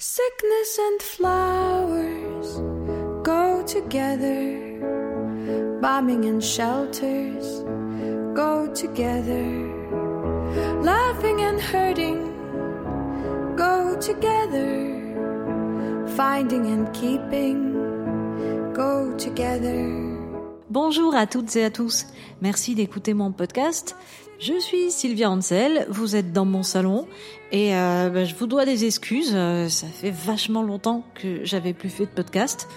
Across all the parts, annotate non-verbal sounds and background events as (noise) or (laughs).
Sickness and flowers go together. Bombing and shelters go together. Laughing and hurting go together. Finding and keeping go together. Bonjour à toutes et à tous. Merci d'écouter mon podcast. Je suis Sylvia Ansel, vous êtes dans mon salon et euh, bah, je vous dois des excuses. Euh, ça fait vachement longtemps que j'avais plus fait de podcast.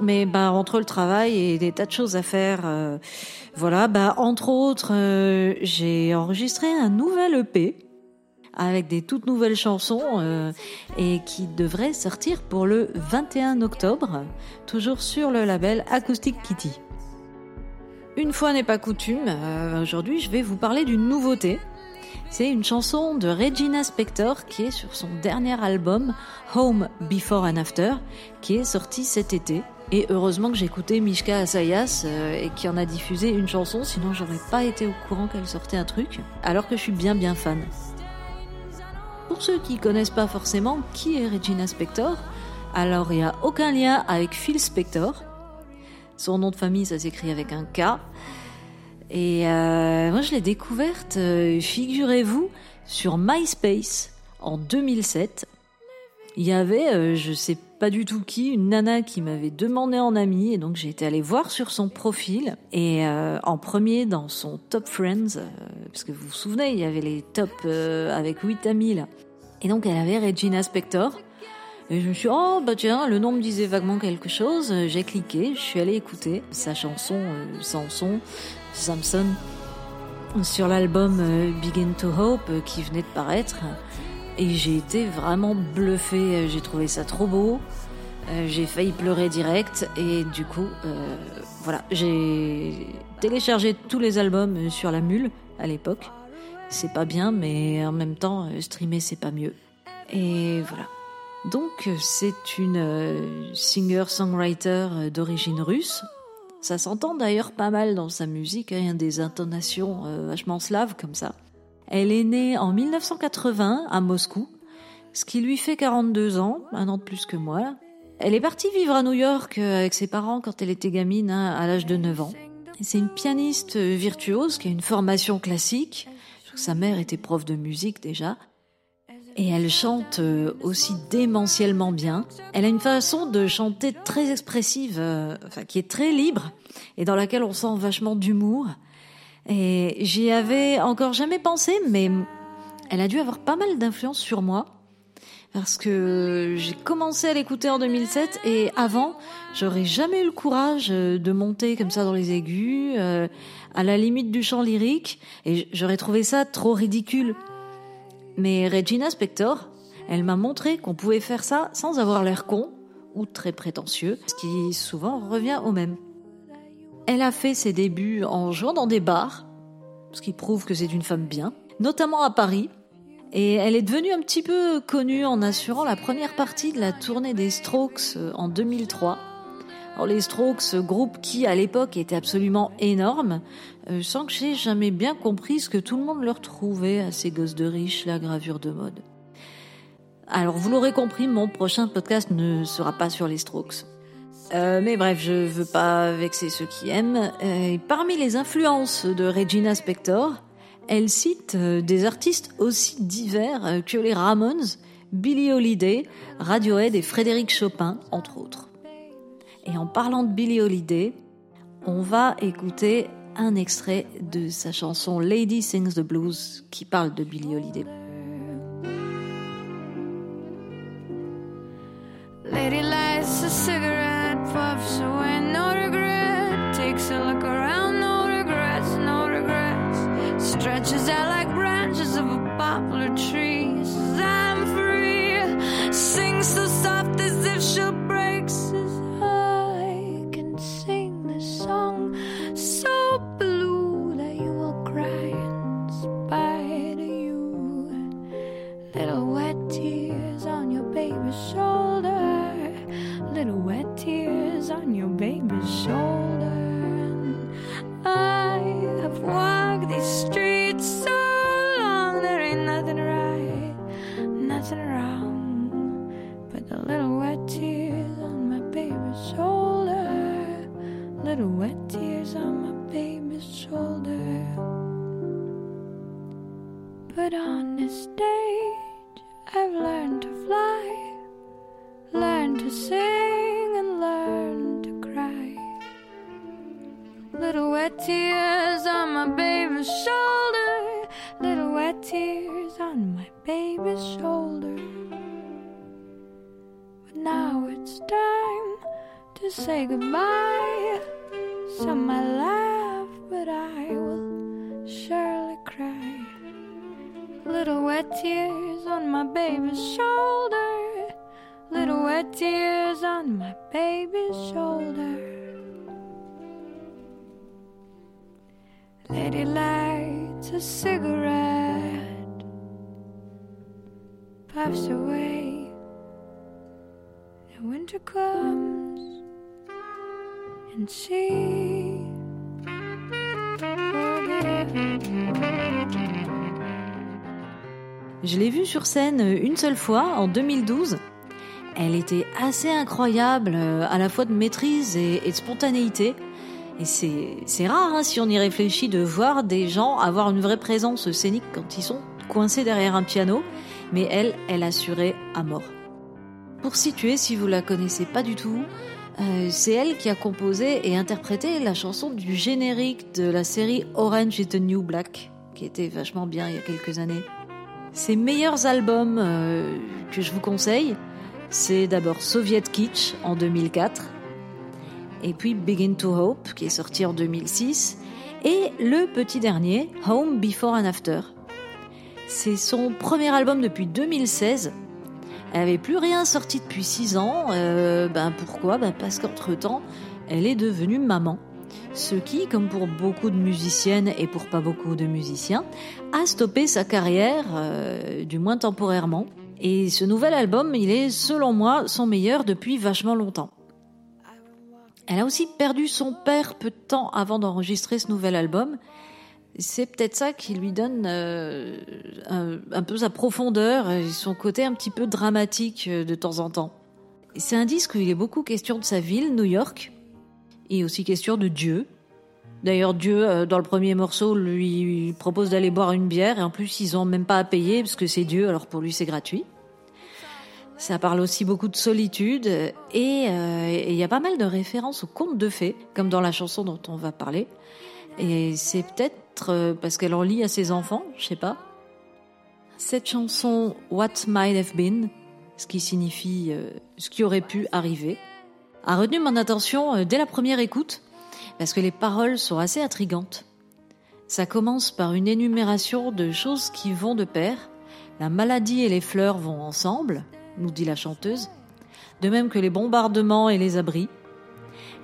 Mais bah entre le travail et des tas de choses à faire, euh, voilà, bah entre autres, euh, j'ai enregistré un nouvel EP avec des toutes nouvelles chansons euh, et qui devrait sortir pour le 21 octobre, toujours sur le label Acoustic Kitty. Une fois n'est pas coutume, euh, aujourd'hui je vais vous parler d'une nouveauté. C'est une chanson de Regina Spektor qui est sur son dernier album Home Before and After qui est sorti cet été. Et heureusement que j'ai écouté Mishka Asayas euh, et qui en a diffusé une chanson, sinon j'aurais pas été au courant qu'elle sortait un truc, alors que je suis bien bien fan. Pour ceux qui connaissent pas forcément qui est Regina Spektor, alors il n'y a aucun lien avec Phil Spector, son nom de famille, ça s'écrit avec un K. Et euh, moi, je l'ai découverte, euh, figurez-vous, sur MySpace en 2007. Il y avait, euh, je sais pas du tout qui, une nana qui m'avait demandé en ami, et donc j'ai été allée voir sur son profil. Et euh, en premier dans son Top Friends, parce que vous vous souvenez, il y avait les top avec 8 amis là. Et donc elle avait Regina Spektor. Et je me suis dit, oh bah tiens, le nom me disait vaguement quelque chose. J'ai cliqué, je suis allée écouter sa chanson euh, Samson, Samson, sur l'album euh, Begin to Hope euh, qui venait de paraître. Et j'ai été vraiment bluffée, j'ai trouvé ça trop beau. J'ai failli pleurer direct et du coup, voilà, j'ai téléchargé tous les albums sur la mule à l'époque. C'est pas bien, mais en même temps, streamer c'est pas mieux. Et voilà. Donc euh, c'est une euh, singer-songwriter euh, d'origine russe. Ça s'entend d'ailleurs pas mal dans sa musique, hein, des intonations vachement slaves comme ça. Elle est née en 1980 à Moscou, ce qui lui fait 42 ans, un an de plus que moi. Elle est partie vivre à New York avec ses parents quand elle était gamine, hein, à l'âge de 9 ans. C'est une pianiste virtuose qui a une formation classique. Sa mère était prof de musique déjà. Et elle chante euh, aussi démentiellement bien. Elle a une façon de chanter très expressive, euh, enfin qui est très libre et dans laquelle on sent vachement d'humour. Et j'y avais encore jamais pensé, mais elle a dû avoir pas mal d'influence sur moi parce que j'ai commencé à l'écouter en 2007 et avant, j'aurais jamais eu le courage euh, de monter comme ça dans les aigus, à la limite du chant lyrique, et j'aurais trouvé ça trop ridicule. Mais Regina Spektor, elle m'a montré qu'on pouvait faire ça sans avoir l'air con ou très prétentieux, ce qui souvent revient au même. Elle a fait ses débuts en jouant dans des bars, ce qui prouve que c'est une femme bien, notamment à Paris. Et elle est devenue un petit peu connue en assurant la première partie de la tournée des Strokes euh, en 2003. Les Strokes, ce groupe qui à l'époque était absolument énorme, euh, sans que j'ai jamais bien compris ce que tout le monde leur trouvait à ces gosses de riches, la gravure de mode. Alors vous l'aurez compris, mon prochain podcast ne sera pas sur les Strokes. Euh, mais bref, je veux pas vexer ceux qui aiment. Euh, et parmi les influences de Regina Spektor, elle cite euh, des artistes aussi divers que les Ramones, Billie Holiday, Radiohead et Frédéric Chopin, entre autres. Et en parlant de Billie Holiday, on va écouter un extrait de sa chanson Lady Sings the Blues qui parle de Billie Holiday. tears on your baby's shoulder, little wet tears on your baby's shoulder. And I have walked these streets so long, there ain't nothing right, nothing wrong, but the little wet tears on my baby's shoulder, little wet tears on my baby's shoulder. But on this day. I've learned to fly, learned to sing, and learned to cry. Little wet tears on my baby's shoulder, little wet tears on my baby's shoulder. But now it's time to say goodbye. Some may laugh, but I will surely cry. Little wet tears my baby's shoulder. Little wet tears on my baby's shoulder. Lady lights a cigarette, puffs away. And winter comes, and she Je l'ai vue sur scène une seule fois, en 2012. Elle était assez incroyable, euh, à la fois de maîtrise et, et de spontanéité. Et c'est rare, hein, si on y réfléchit, de voir des gens avoir une vraie présence scénique quand ils sont coincés derrière un piano. Mais elle, elle assurait à mort. Pour situer, si vous la connaissez pas du tout, euh, c'est elle qui a composé et interprété la chanson du générique de la série Orange is the New Black, qui était vachement bien il y a quelques années. Ses meilleurs albums euh, que je vous conseille, c'est d'abord Soviet Kitsch en 2004, et puis Begin to Hope qui est sorti en 2006, et le petit dernier, Home Before and After. C'est son premier album depuis 2016. Elle avait plus rien sorti depuis 6 ans. Euh, ben pourquoi? Ben Parce qu'entre-temps, elle est devenue maman. Ce qui, comme pour beaucoup de musiciennes et pour pas beaucoup de musiciens, a stoppé sa carrière, euh, du moins temporairement. Et ce nouvel album, il est, selon moi, son meilleur depuis vachement longtemps. Elle a aussi perdu son père peu de temps avant d'enregistrer ce nouvel album. C'est peut-être ça qui lui donne euh, un, un, peu sa profondeur et son côté un petit peu dramatique euh, de temps en temps. C'est un disque où il est beaucoup question de sa ville, New York, et aussi question de Dieu. D'ailleurs, Dieu, euh, dans le premier morceau, lui propose d'aller boire une bière, et en plus, ils ont même pas à payer, parce que c'est Dieu, alors pour lui, c'est gratuit. Ça parle aussi beaucoup de solitude, et il y a pas mal de références aux contes de fées, comme dans la chanson dont on va parler. Et c'est peut-être parce qu'elle en lit à ses enfants, je sais pas. Cette chanson What Might Have Been, ce qui signifie euh, ce qui aurait pu arriver, a retenu mon attention euh, dès la première écoute parce que les paroles sont assez intrigantes. Ça commence par une énumération de choses qui vont de pair. La maladie et les fleurs vont ensemble, nous dit la chanteuse, de même que les bombardements et les abris.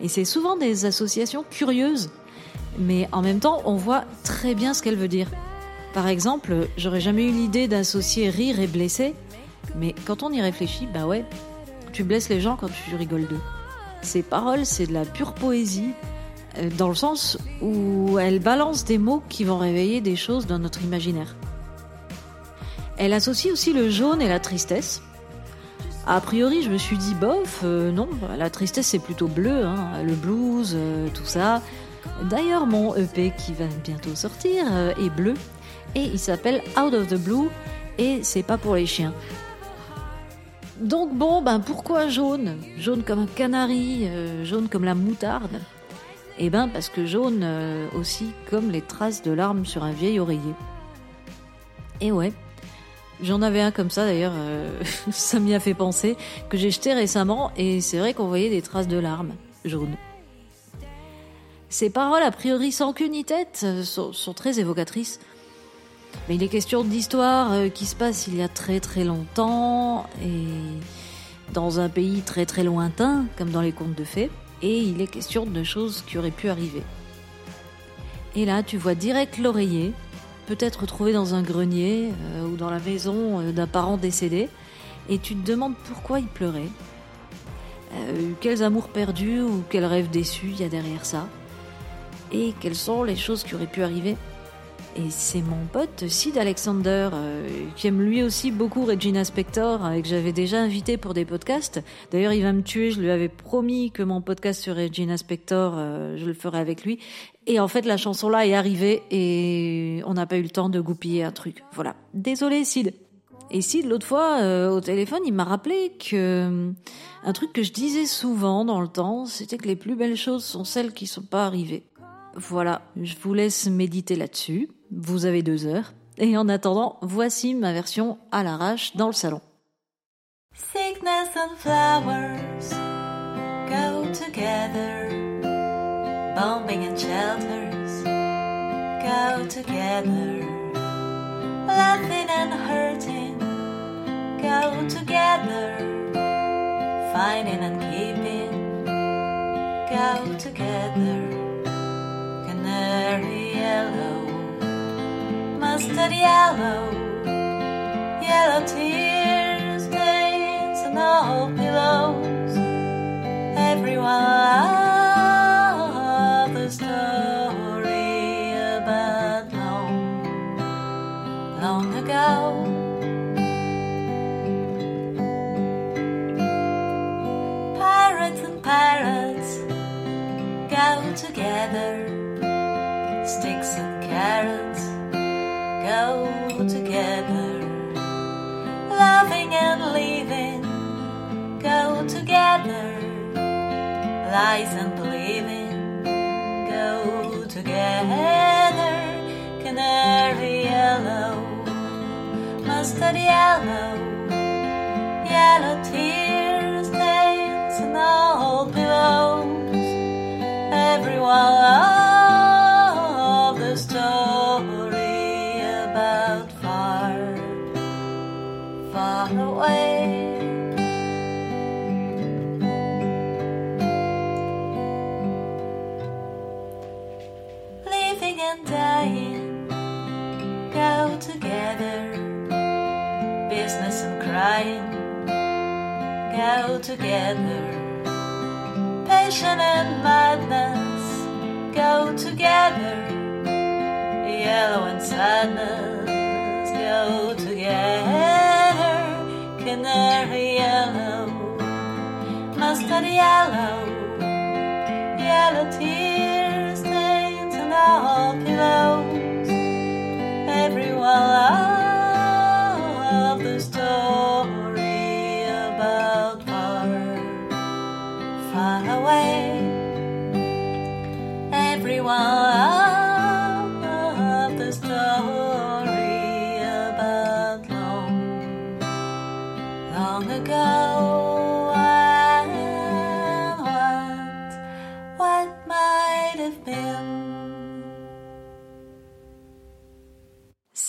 Et c'est souvent des associations curieuses mais en même temps, on voit très bien ce qu'elle veut dire. Par exemple, j'aurais jamais eu l'idée d'associer rire et blesser, mais quand on y réfléchit, bah ouais, tu blesses les gens quand tu rigoles d'eux. Ces paroles, c'est de la pure poésie, euh, dans le sens où elle balance des mots qui vont réveiller des choses dans notre imaginaire. Elle associe aussi le jaune et la tristesse. A priori, je me suis dit, bof, euh, non, la tristesse c'est plutôt bleu, hein, le blues, euh, tout ça. D'ailleurs, mon EP qui va bientôt sortir est bleu et il s'appelle Out of the Blue et c'est pas pour les chiens. Donc bon, ben pourquoi jaune? Jaune comme un canari, euh, jaune comme la moutarde? Eh ben parce que jaune euh, aussi comme les traces de larmes sur un vieil oreiller. Et ouais, j'en avais un comme ça d'ailleurs, euh, (laughs) ça m'y a fait penser, que j'ai jeté récemment et c'est vrai qu'on voyait des traces de larmes jaunes. Ces paroles, a priori sans queue ni tête, sont, sont très évocatrices. Mais il est question d'histoire euh, qui se passe il y a très très longtemps et dans un pays très très lointain, comme dans les contes de fées. Et il est question de choses qui auraient pu arriver. Et là, tu vois direct l'oreiller, peut-être trouvé dans un grenier euh, ou dans la maison euh, d'un parent décédé, et tu te demandes pourquoi il pleurait. Quels amours perdus ou quels rêves déçus il y a derrière ça et quelles sont les choses qui auraient pu arriver. Et c'est mon pote Sid Alexander, euh, qui aime lui aussi beaucoup Regina Spector, et que j'avais déjà invité pour des podcasts. D'ailleurs, il va me tuer, je lui avais promis que mon podcast sur Regina Spector, euh, je le ferais avec lui. Et en fait, la chanson-là est arrivée et on n'a pas eu le temps de goupiller un truc. Voilà. Désolé Sid. Et si l'autre fois euh, au téléphone, il m'a rappelé que euh, un truc que je disais souvent dans le temps, c'était que les plus belles choses sont celles qui sont pas arrivées. Voilà, je vous laisse méditer là-dessus. Vous avez deux heures. Et en attendant, voici ma version à l'arrache dans le salon. Sickness and flowers go together. Bombing and shelters go together. Laughing and hurting go together. Finding and keeping go together. Canary yellow, mustard yellow, yellow tears, stains, and old pillows. Everyone loved the story about long, long ago. Pirates and parrots go together. Carrots go together. Loving and leaving go together. Lies and believing go together. Canary yellow, mustard yellow, yellow tears, and dying go together. Business and crying go together. Passion and madness go together. Yellow and sadness go together. Canary yellow, mustard yellow, yellow tears, stains, and all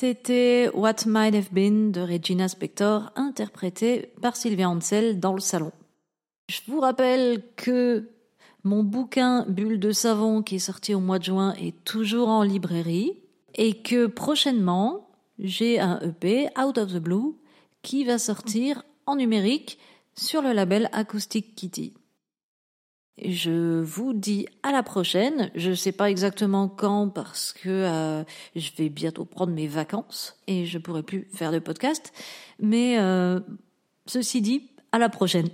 C'était What Might Have Been de Regina Spektor, interprété par Sylvia Ansel dans le salon. Je vous rappelle que mon bouquin Bulle de savon qui est sorti au mois de juin est toujours en librairie et que prochainement j'ai un EP Out of the Blue qui va sortir en numérique sur le label Acoustic Kitty. Je vous dis à la prochaine. Je sais pas exactement quand parce que euh, je vais bientôt prendre mes vacances et je pourrai plus faire de podcast. Mais euh, ceci dit, à la prochaine.